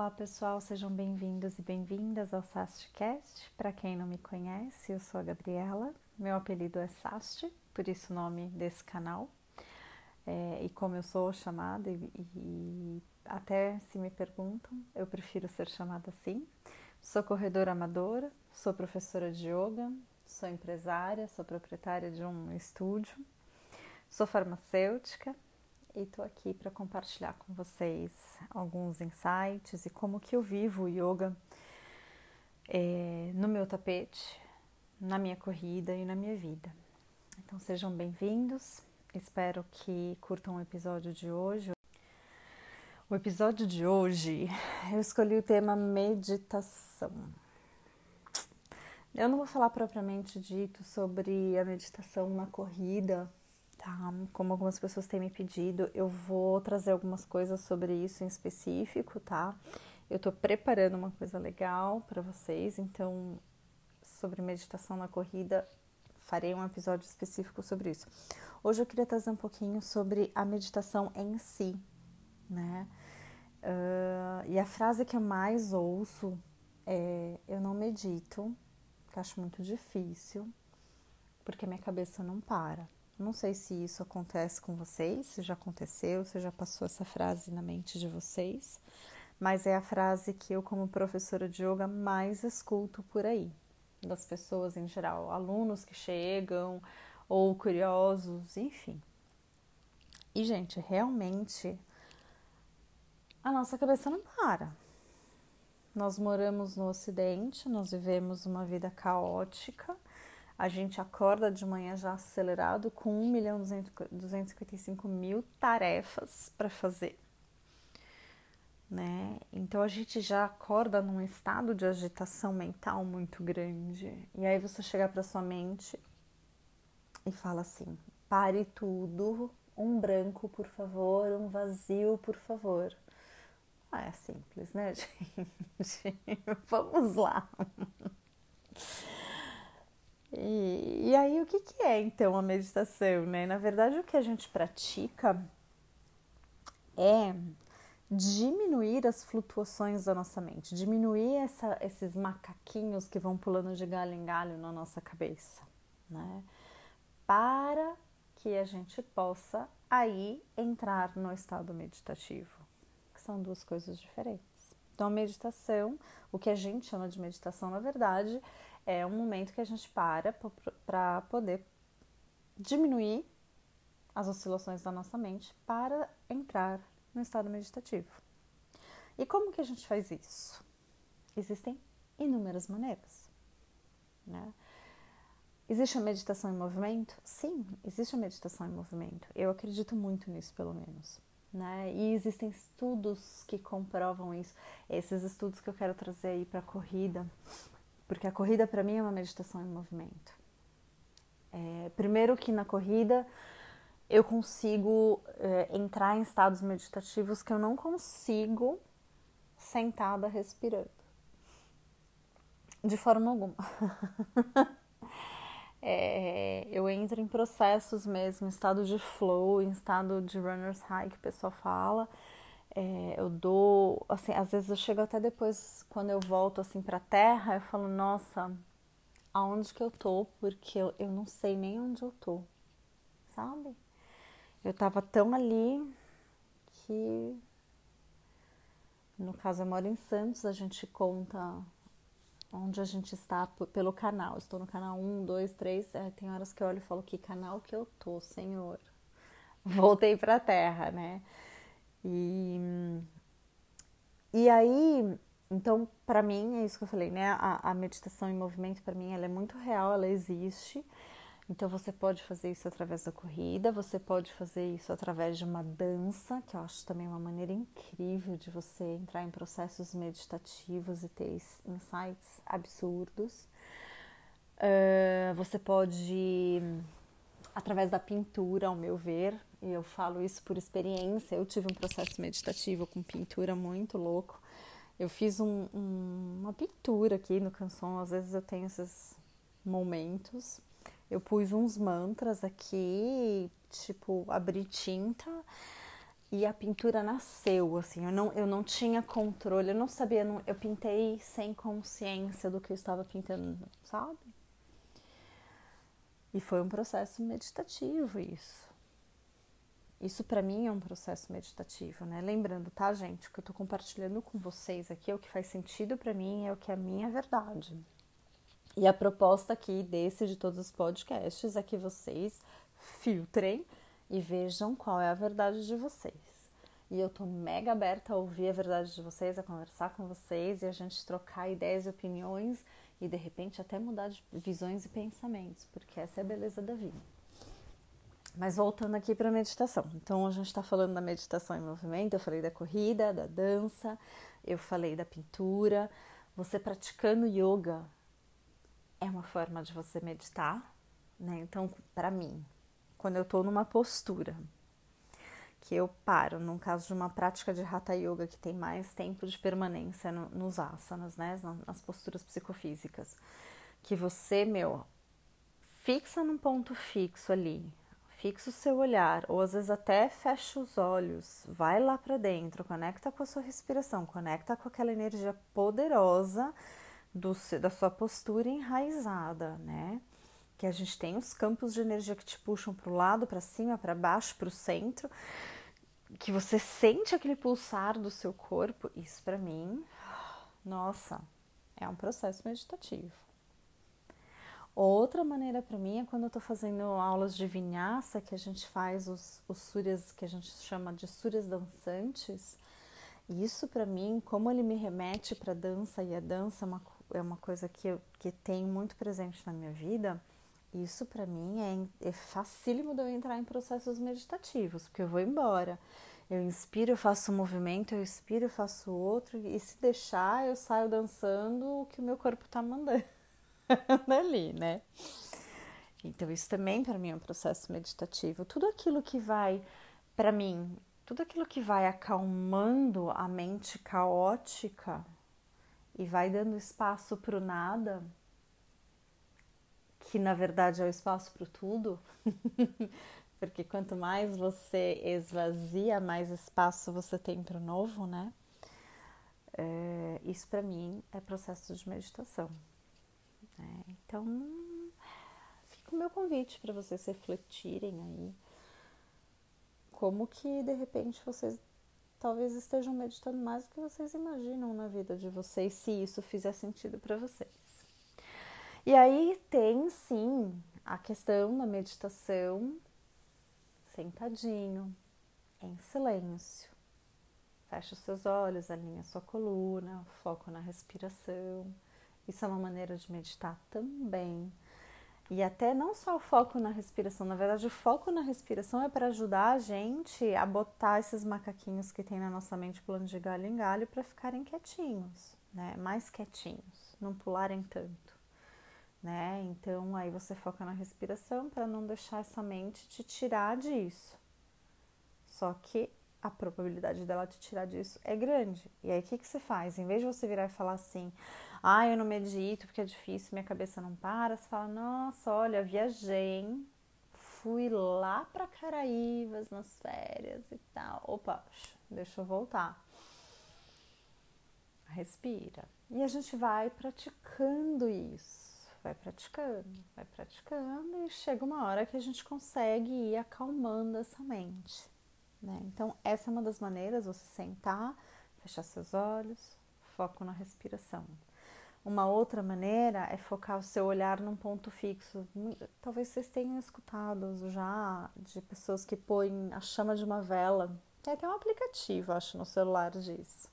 Olá pessoal, sejam bem-vindos e bem-vindas ao SASTcast. Para quem não me conhece, eu sou a Gabriela, meu apelido é Sast, por isso o nome desse canal. É, e como eu sou chamada, e, e até se me perguntam, eu prefiro ser chamada assim. Sou corredora amadora, sou professora de yoga, sou empresária, sou proprietária de um estúdio, sou farmacêutica e estou aqui para compartilhar com vocês alguns insights e como que eu vivo o yoga é, no meu tapete, na minha corrida e na minha vida. Então sejam bem-vindos, espero que curtam o episódio de hoje. O episódio de hoje eu escolhi o tema meditação. Eu não vou falar propriamente dito sobre a meditação na corrida, tá? Como algumas pessoas têm me pedido, eu vou trazer algumas coisas sobre isso em específico, tá? Eu tô preparando uma coisa legal para vocês, então sobre meditação na corrida, farei um episódio específico sobre isso. Hoje eu queria trazer um pouquinho sobre a meditação em si, né? Uh, e a frase que eu mais ouço é: Eu não medito, que acho muito difícil, porque minha cabeça não para. Não sei se isso acontece com vocês, se já aconteceu, se já passou essa frase na mente de vocês, mas é a frase que eu, como professora de yoga, mais escuto por aí, das pessoas em geral, alunos que chegam ou curiosos, enfim. E, gente, realmente a nossa cabeça não para. Nós moramos no Ocidente, nós vivemos uma vida caótica a gente acorda de manhã já acelerado com 1 milhão 255 mil tarefas para fazer. Né? Então a gente já acorda num estado de agitação mental muito grande. E aí você chega para sua mente e fala assim: pare tudo, um branco, por favor, um vazio, por favor. Ah, é simples, né, gente? Vamos lá. E, e aí, o que, que é então a meditação, né? Na verdade, o que a gente pratica é diminuir as flutuações da nossa mente, diminuir essa, esses macaquinhos que vão pulando de galho em galho na nossa cabeça, né? Para que a gente possa aí entrar no estado meditativo, que são duas coisas diferentes. Então, a meditação, o que a gente chama de meditação, na verdade, é um momento que a gente para para poder diminuir as oscilações da nossa mente para entrar no estado meditativo. E como que a gente faz isso? Existem inúmeras maneiras. Né? Existe a meditação em movimento? Sim, existe a meditação em movimento. Eu acredito muito nisso, pelo menos. Né? E existem estudos que comprovam isso. Esses estudos que eu quero trazer aí para a corrida, porque a corrida para mim é uma meditação em movimento. É, primeiro que na corrida eu consigo é, entrar em estados meditativos que eu não consigo sentada respirando. De forma alguma. é, eu entro em processos mesmo, estado de flow, em estado de runner's high que o pessoal fala é, eu dou, assim, às vezes eu chego até depois, quando eu volto assim pra terra, eu falo, nossa, aonde que eu tô? Porque eu, eu não sei nem onde eu tô, sabe? Eu tava tão ali que, no caso, eu moro em Santos, a gente conta onde a gente está pelo canal. Estou no canal 1, 2, 3. É, tem horas que eu olho e falo, que canal que eu tô, Senhor? Voltei pra terra, né? E, e aí, então, para mim, é isso que eu falei, né? A, a meditação em movimento, para mim, ela é muito real, ela existe. Então, você pode fazer isso através da corrida, você pode fazer isso através de uma dança, que eu acho também uma maneira incrível de você entrar em processos meditativos e ter insights absurdos. Uh, você pode, através da pintura, ao meu ver, e eu falo isso por experiência. Eu tive um processo meditativo com pintura muito louco. Eu fiz um, um, uma pintura aqui no canção, às vezes eu tenho esses momentos. Eu pus uns mantras aqui, tipo, abri tinta e a pintura nasceu, assim, eu não, eu não tinha controle, eu não sabia, não, eu pintei sem consciência do que eu estava pintando, sabe? E foi um processo meditativo isso. Isso para mim é um processo meditativo, né? Lembrando, tá, gente, o que eu tô compartilhando com vocês aqui é o que faz sentido para mim, é o que é a minha verdade. E a proposta aqui desse de todos os podcasts é que vocês filtrem e vejam qual é a verdade de vocês. E eu tô mega aberta a ouvir a verdade de vocês, a conversar com vocês e a gente trocar ideias e opiniões e de repente até mudar de visões e pensamentos, porque essa é a beleza da vida. Mas voltando aqui para a meditação. Então a gente está falando da meditação em movimento, eu falei da corrida, da dança, eu falei da pintura. Você praticando yoga é uma forma de você meditar, né? Então, para mim, quando eu estou numa postura que eu paro, num caso de uma prática de Hatha Yoga que tem mais tempo de permanência no, nos asanas, né, nas posturas psicofísicas, que você, meu, fixa num ponto fixo ali, fixa o seu olhar, ou às vezes até fecha os olhos, vai lá para dentro, conecta com a sua respiração, conecta com aquela energia poderosa do, da sua postura enraizada, né? que a gente tem os campos de energia que te puxam para o lado, para cima, para baixo, para o centro, que você sente aquele pulsar do seu corpo. Isso para mim, nossa, é um processo meditativo. Outra maneira para mim é quando eu estou fazendo aulas de vinhaça, que a gente faz os, os que a gente chama de súrias dançantes. Isso para mim, como ele me remete para dança, e a dança é uma, é uma coisa que, eu, que tem muito presente na minha vida, isso para mim é, é facílimo de eu entrar em processos meditativos, porque eu vou embora. Eu inspiro, eu faço um movimento, eu expiro, eu faço outro, e se deixar, eu saio dançando o que o meu corpo tá mandando ali, né? Então, isso também para mim é um processo meditativo. Tudo aquilo que vai, para mim, tudo aquilo que vai acalmando a mente caótica e vai dando espaço para o nada, que na verdade é o espaço para tudo, porque quanto mais você esvazia, mais espaço você tem para o novo, né? É, isso para mim é processo de meditação. Né? Então, fica o meu convite para vocês refletirem aí como que de repente vocês talvez estejam meditando mais do que vocês imaginam na vida de vocês, se isso fizer sentido para vocês. E aí tem sim a questão da meditação sentadinho, em silêncio. Fecha os seus olhos, alinha sua coluna, foco na respiração. Isso é uma maneira de meditar também. E até não só o foco na respiração, na verdade, o foco na respiração é para ajudar a gente a botar esses macaquinhos que tem na nossa mente pulando de galho em galho para ficarem quietinhos, né? Mais quietinhos, não pularem tanto né? Então aí você foca na respiração para não deixar essa mente te tirar disso. Só que a probabilidade dela te tirar disso é grande. E aí o que, que você faz? Em vez de você virar e falar assim, ah, eu não medito porque é difícil, minha cabeça não para, você fala, nossa, olha, viajei, fui lá para Caraívas nas férias e tal. Opa, deixa eu voltar. Respira. E a gente vai praticando isso vai praticando, vai praticando e chega uma hora que a gente consegue ir acalmando essa mente. Né? Então, essa é uma das maneiras, você sentar, fechar seus olhos, foco na respiração. Uma outra maneira é focar o seu olhar num ponto fixo. Talvez vocês tenham escutado já de pessoas que põem a chama de uma vela. Tem até um aplicativo, acho, no celular disso.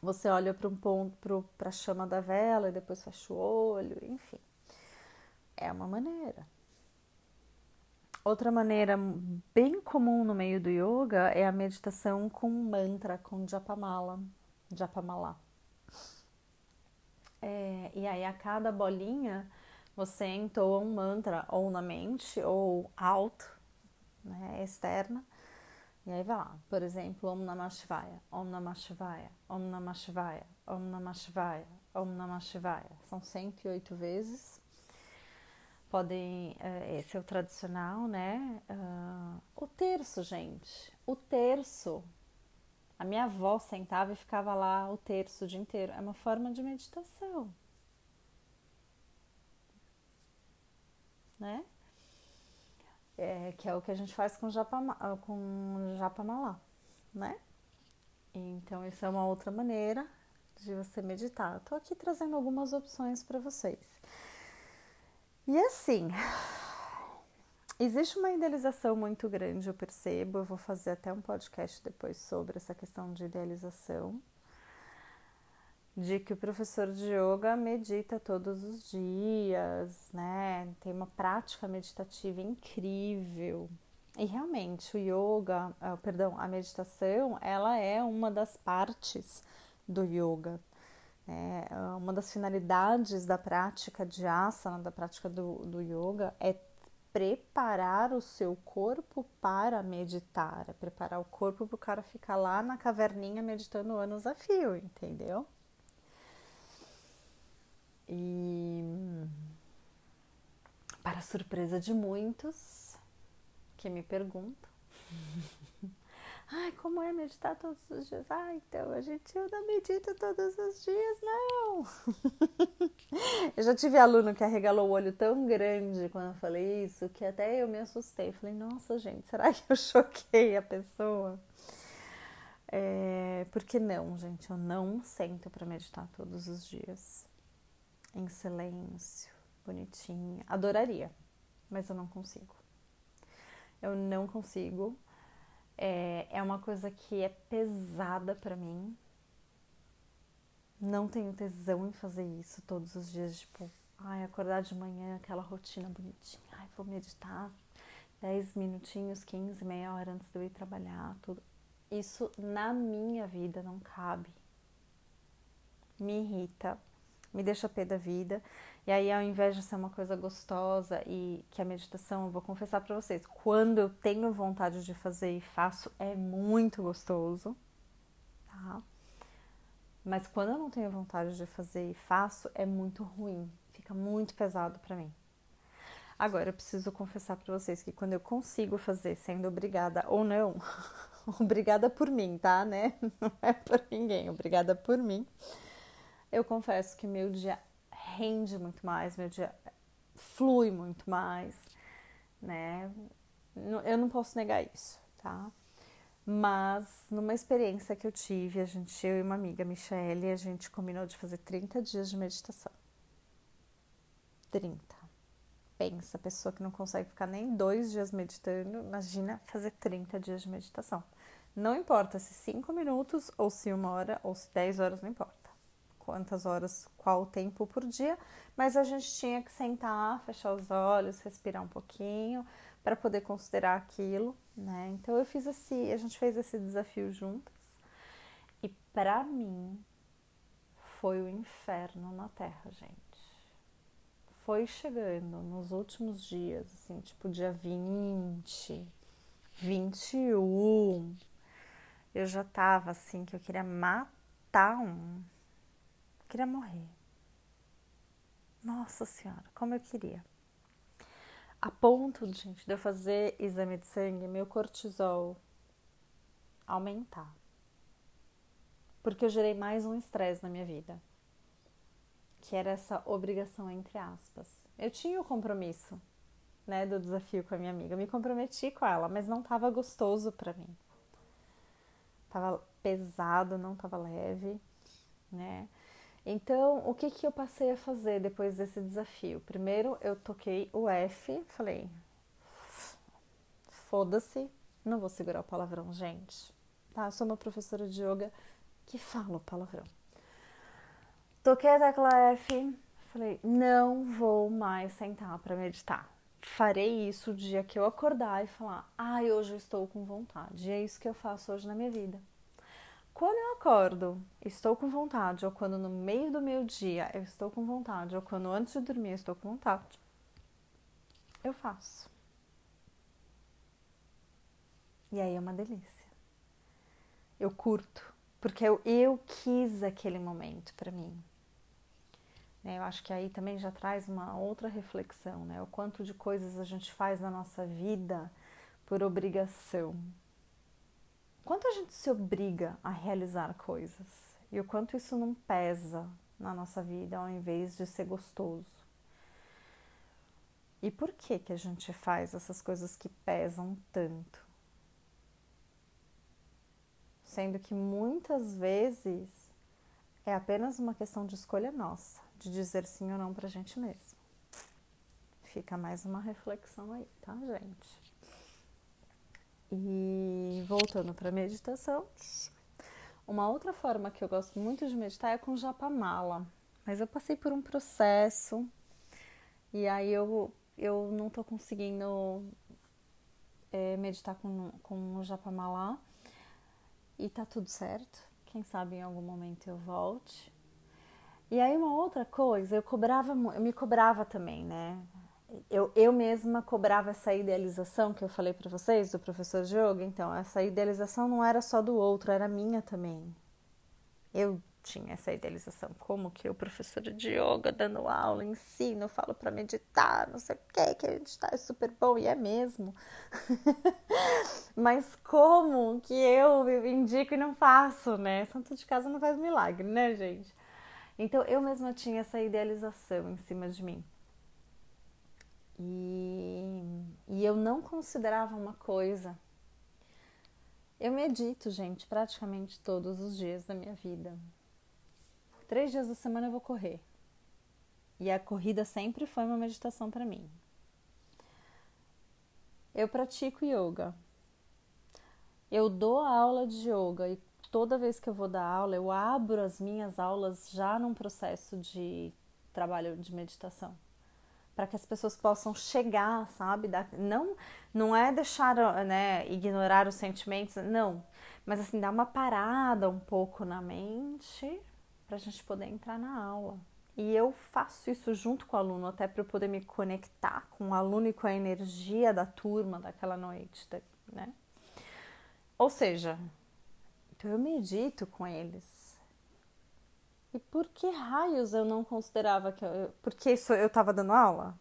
Você olha para um ponto, para a chama da vela e depois fecha o olho, enfim. É uma maneira. Outra maneira bem comum no meio do yoga é a meditação com mantra, com japamala, japamala. É, e aí a cada bolinha você entoa um mantra ou na mente ou alto, né, externa, e aí vai lá, por exemplo, Om Namah Shivaya, Om Namah Shivaya, Om Namah Shivaya, Om Namah Shivaya, Om Namah Shivaya. São 108 vezes. podem. Uh, esse é o tradicional, né? Uh, o terço, gente. O terço. A minha avó sentava e ficava lá o terço o dia inteiro. É uma forma de meditação. Né? É, que é o que a gente faz com japa, com japamalá, né? Então, isso é uma outra maneira de você meditar. Estou aqui trazendo algumas opções para vocês. E assim, existe uma idealização muito grande, eu percebo. Eu vou fazer até um podcast depois sobre essa questão de idealização. De que o professor de yoga medita todos os dias, né? Tem uma prática meditativa incrível. E realmente, o yoga, uh, perdão, a meditação, ela é uma das partes do yoga. É, uma das finalidades da prática de asana, da prática do, do yoga, é preparar o seu corpo para meditar, é preparar o corpo para o cara ficar lá na caverninha meditando anos a fio, entendeu? E para surpresa de muitos que me perguntam, Ai, como é meditar todos os dias? Ah, então a gente não medita todos os dias, não. eu já tive aluno que arregalou o olho tão grande quando eu falei isso que até eu me assustei. Falei, nossa, gente, será que eu choquei a pessoa? É, porque não, gente, eu não sento para meditar todos os dias. Em silêncio, bonitinha. Adoraria, mas eu não consigo. Eu não consigo é, é uma coisa que é pesada para mim. Não tenho tesão em fazer isso todos os dias, tipo, ai, acordar de manhã, aquela rotina bonitinha, ai, vou meditar 10 minutinhos, 15, meia hora antes de eu ir trabalhar, tudo. Isso na minha vida não cabe. Me irrita, me deixa pé da vida. E aí, ao invés de ser uma coisa gostosa e que a meditação, eu vou confessar para vocês, quando eu tenho vontade de fazer e faço, é muito gostoso, tá? Mas quando eu não tenho vontade de fazer e faço, é muito ruim, fica muito pesado para mim. Agora, eu preciso confessar para vocês que quando eu consigo fazer, sendo obrigada ou não, obrigada por mim, tá, né? Não é por ninguém, obrigada por mim. Eu confesso que meu dia rende muito mais, meu dia flui muito mais, né? Eu não posso negar isso, tá? Mas numa experiência que eu tive, a gente, eu e uma amiga, Michelle, a gente combinou de fazer 30 dias de meditação. 30. Pensa, pessoa que não consegue ficar nem dois dias meditando, imagina fazer 30 dias de meditação. Não importa se 5 minutos, ou se uma hora, ou se 10 horas, não importa quantas horas, qual tempo por dia, mas a gente tinha que sentar, fechar os olhos, respirar um pouquinho para poder considerar aquilo, né? Então eu fiz esse, a gente fez esse desafio juntas e para mim foi o inferno na Terra, gente. Foi chegando nos últimos dias, assim, tipo dia 20, 21, eu já tava assim que eu queria matar um queria morrer. Nossa Senhora, como eu queria. A ponto, gente, de eu fazer exame de sangue, meu cortisol aumentar. Porque eu gerei mais um estresse na minha vida. Que era essa obrigação, entre aspas. Eu tinha o compromisso, né, do desafio com a minha amiga. Eu me comprometi com ela, mas não tava gostoso para mim. Tava pesado, não tava leve, né? Então, o que, que eu passei a fazer depois desse desafio? Primeiro, eu toquei o F, falei: foda-se, não vou segurar o palavrão, gente. Tá? Eu sou uma professora de yoga que fala o palavrão. Toquei a tecla F, falei: não vou mais sentar para meditar. Farei isso o dia que eu acordar e falar: ai, ah, hoje eu estou com vontade. E é isso que eu faço hoje na minha vida. Quando eu acordo, estou com vontade, ou quando no meio do meu dia eu estou com vontade, ou quando antes de dormir eu estou com vontade, eu faço. E aí é uma delícia. Eu curto, porque eu, eu quis aquele momento para mim. Né? Eu acho que aí também já traz uma outra reflexão, né? O quanto de coisas a gente faz na nossa vida por obrigação. Quanto a gente se obriga a realizar coisas e o quanto isso não pesa na nossa vida ao invés de ser gostoso. E por que que a gente faz essas coisas que pesam tanto? Sendo que muitas vezes é apenas uma questão de escolha nossa, de dizer sim ou não pra gente mesmo. Fica mais uma reflexão aí, tá, gente? E voltando para meditação, uma outra forma que eu gosto muito de meditar é com japamala. Mas eu passei por um processo e aí eu, eu não tô conseguindo é, meditar com, com o japamala e tá tudo certo. Quem sabe em algum momento eu volte. E aí uma outra coisa, eu cobrava, eu me cobrava também, né? Eu, eu mesma cobrava essa idealização que eu falei para vocês do professor de yoga. Então, essa idealização não era só do outro, era minha também. Eu tinha essa idealização, como que o professor de yoga dando aula, ensino, falo para meditar, não sei o que, que meditar é super bom, e é mesmo. Mas como que eu indico e não faço, né? Santo de casa não faz milagre, né, gente? Então eu mesma tinha essa idealização em cima de mim. E, e eu não considerava uma coisa. Eu medito, gente, praticamente todos os dias da minha vida. Três dias da semana eu vou correr. E a corrida sempre foi uma meditação para mim. Eu pratico yoga. Eu dou aula de yoga e toda vez que eu vou dar aula, eu abro as minhas aulas já num processo de trabalho de meditação para que as pessoas possam chegar, sabe? Não, não é deixar, né, ignorar os sentimentos, não, mas assim, dar uma parada um pouco na mente para a gente poder entrar na aula. E eu faço isso junto com o aluno, até para eu poder me conectar com o aluno e com a energia da turma daquela noite, né? Ou seja, então eu medito com eles, e por que raios eu não considerava que eu. Porque isso eu tava dando aula?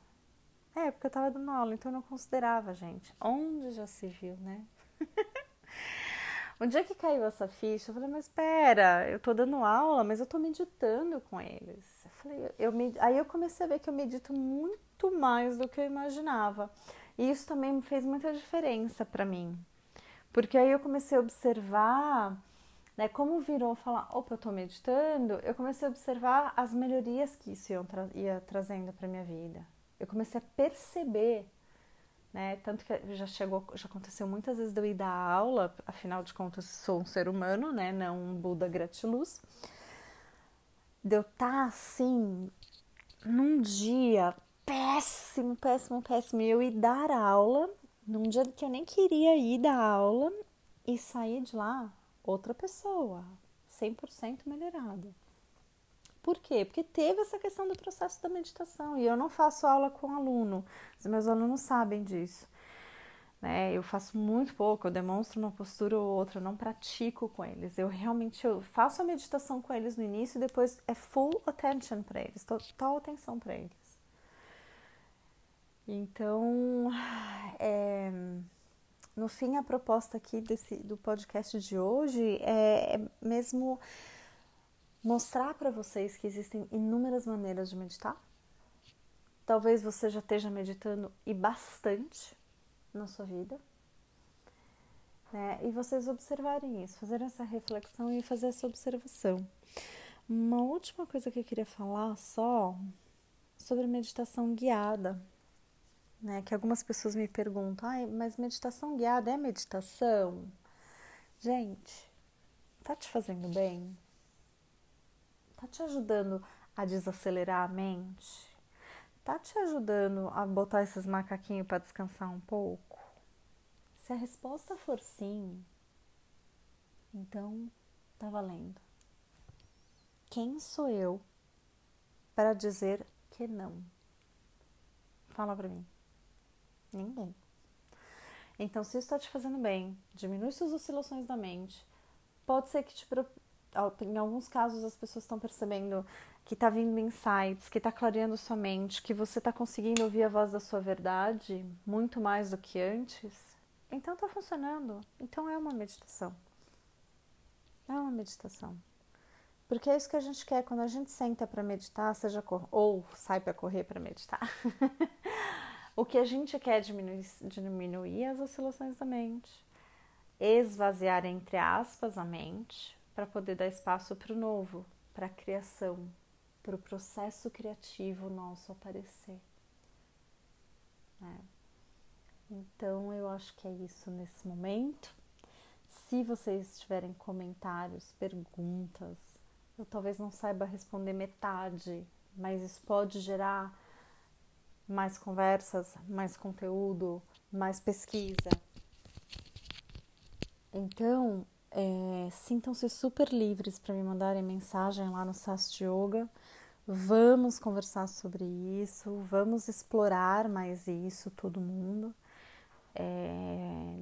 É, porque eu tava dando aula, então eu não considerava, gente. Onde já se viu, né? um dia que caiu essa ficha, eu falei, mas espera, eu tô dando aula, mas eu tô meditando com eles. Eu falei, eu med... Aí eu comecei a ver que eu medito muito mais do que eu imaginava. E isso também fez muita diferença para mim. Porque aí eu comecei a observar né, como virou falar, opa, eu estou meditando, eu comecei a observar as melhorias que isso ia, tra ia trazendo para minha vida. Eu comecei a perceber, né, tanto que já chegou, já aconteceu muitas vezes de eu ir dar aula, afinal de contas sou um ser humano, né, não um Buda gratiluz, de eu estar tá, assim, num dia péssimo, péssimo, péssimo, eu ir dar aula, num dia que eu nem queria ir dar aula, e sair de lá outra pessoa, 100% melhorada. Por quê? Porque teve essa questão do processo da meditação e eu não faço aula com aluno, os meus alunos sabem disso. Né? Eu faço muito pouco, eu demonstro uma postura ou outra, não pratico com eles. Eu realmente eu faço a meditação com eles no início e depois é full attention para eles, total atenção para eles. Então, é, no fim, a proposta aqui desse, do podcast de hoje é, é mesmo mostrar para vocês que existem inúmeras maneiras de meditar. Talvez você já esteja meditando e bastante na sua vida. Né? E vocês observarem isso, fazer essa reflexão e fazer essa observação. Uma última coisa que eu queria falar só sobre meditação guiada né? Que algumas pessoas me perguntam, ah, mas meditação guiada é meditação? Gente, tá te fazendo bem? Tá te ajudando a desacelerar a mente? Tá te ajudando a botar esses macaquinhos para descansar um pouco? Se a resposta for sim, então tá valendo. Quem sou eu para dizer que não? Fala para mim. Ninguém. Então, se isso está te fazendo bem, diminui suas oscilações da mente. Pode ser que te, em alguns casos as pessoas estão percebendo que está vindo insights, que está clareando sua mente, que você está conseguindo ouvir a voz da sua verdade muito mais do que antes, então está funcionando. Então é uma meditação. É uma meditação. Porque é isso que a gente quer quando a gente senta para meditar, seja ou sai para correr para meditar. o que a gente quer diminuir, diminuir as oscilações da mente, esvaziar entre aspas a mente para poder dar espaço para o novo, para a criação, para o processo criativo nosso aparecer. É. Então eu acho que é isso nesse momento. Se vocês tiverem comentários, perguntas, eu talvez não saiba responder metade, mas isso pode gerar mais conversas, mais conteúdo, mais pesquisa. Então, é, sintam-se super livres para me mandarem mensagem lá no Sast Yoga. Vamos conversar sobre isso, vamos explorar mais isso, todo mundo. É,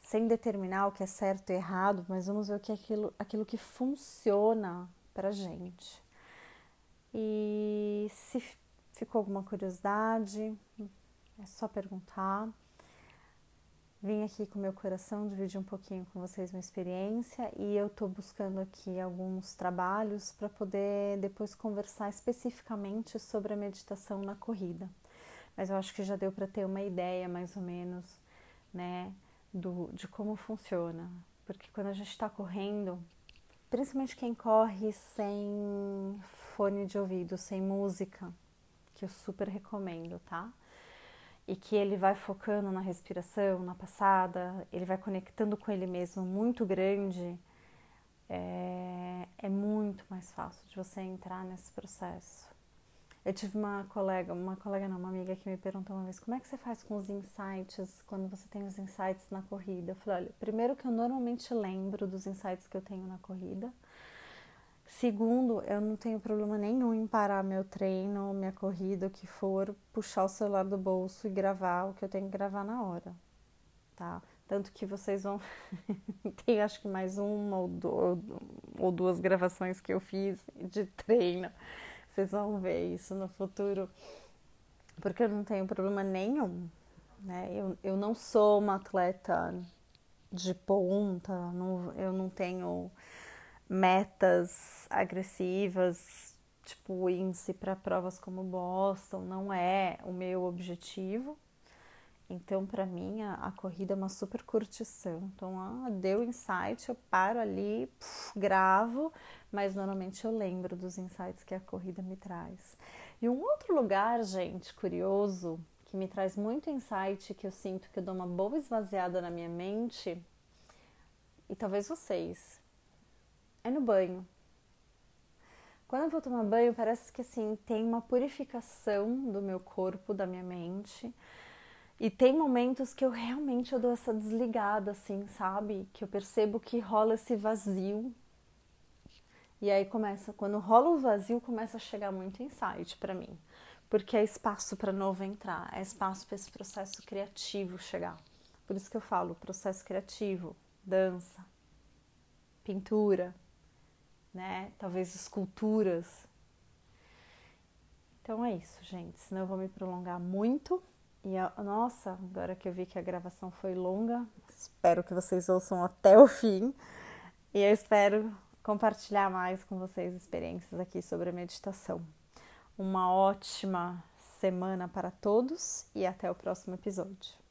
sem determinar o que é certo e errado, mas vamos ver o que é aquilo, aquilo que funciona para gente. E se ficou alguma curiosidade, é só perguntar. Vim aqui com meu coração dividir um pouquinho com vocês uma experiência e eu estou buscando aqui alguns trabalhos para poder depois conversar especificamente sobre a meditação na corrida. Mas eu acho que já deu para ter uma ideia mais ou menos, né, do, de como funciona. Porque quando a gente está correndo, principalmente quem corre sem fone de ouvido, sem música, que eu super recomendo, tá? e que ele vai focando na respiração, na passada, ele vai conectando com ele mesmo muito grande, é, é muito mais fácil de você entrar nesse processo. Eu tive uma colega, uma colega não, uma amiga que me perguntou uma vez como é que você faz com os insights quando você tem os insights na corrida. Eu falei, olha, primeiro que eu normalmente lembro dos insights que eu tenho na corrida. Segundo, eu não tenho problema nenhum em parar meu treino, minha corrida, o que for, puxar o celular do bolso e gravar o que eu tenho que gravar na hora, tá? Tanto que vocês vão. Tem acho que mais uma ou duas gravações que eu fiz de treino. Vocês vão ver isso no futuro. Porque eu não tenho problema nenhum. Né? Eu, eu não sou uma atleta de ponta, não, eu não tenho metas agressivas, tipo índice para provas como Boston, não é o meu objetivo. Então, para mim, a, a, corrida é uma super curtição. Então, ah, deu insight, eu paro ali, puf, gravo, mas normalmente eu lembro dos insights que a corrida me traz. E um outro lugar, gente, curioso, que me traz muito insight, que eu sinto que eu dou uma boa esvaziada na minha mente, e talvez vocês, é no banho. Quando eu vou tomar banho, parece que assim tem uma purificação do meu corpo, da minha mente. E tem momentos que eu realmente eu dou essa desligada, assim, sabe? Que eu percebo que rola esse vazio. E aí começa, quando rola o vazio, começa a chegar muito insight para mim. Porque é espaço para novo entrar, é espaço para esse processo criativo chegar. Por isso que eu falo processo criativo, dança, pintura, né? Talvez esculturas. Então é isso, gente. Senão eu vou me prolongar muito. E a, nossa, agora que eu vi que a gravação foi longa, espero que vocês ouçam até o fim. E eu espero compartilhar mais com vocês experiências aqui sobre a meditação. Uma ótima semana para todos e até o próximo episódio.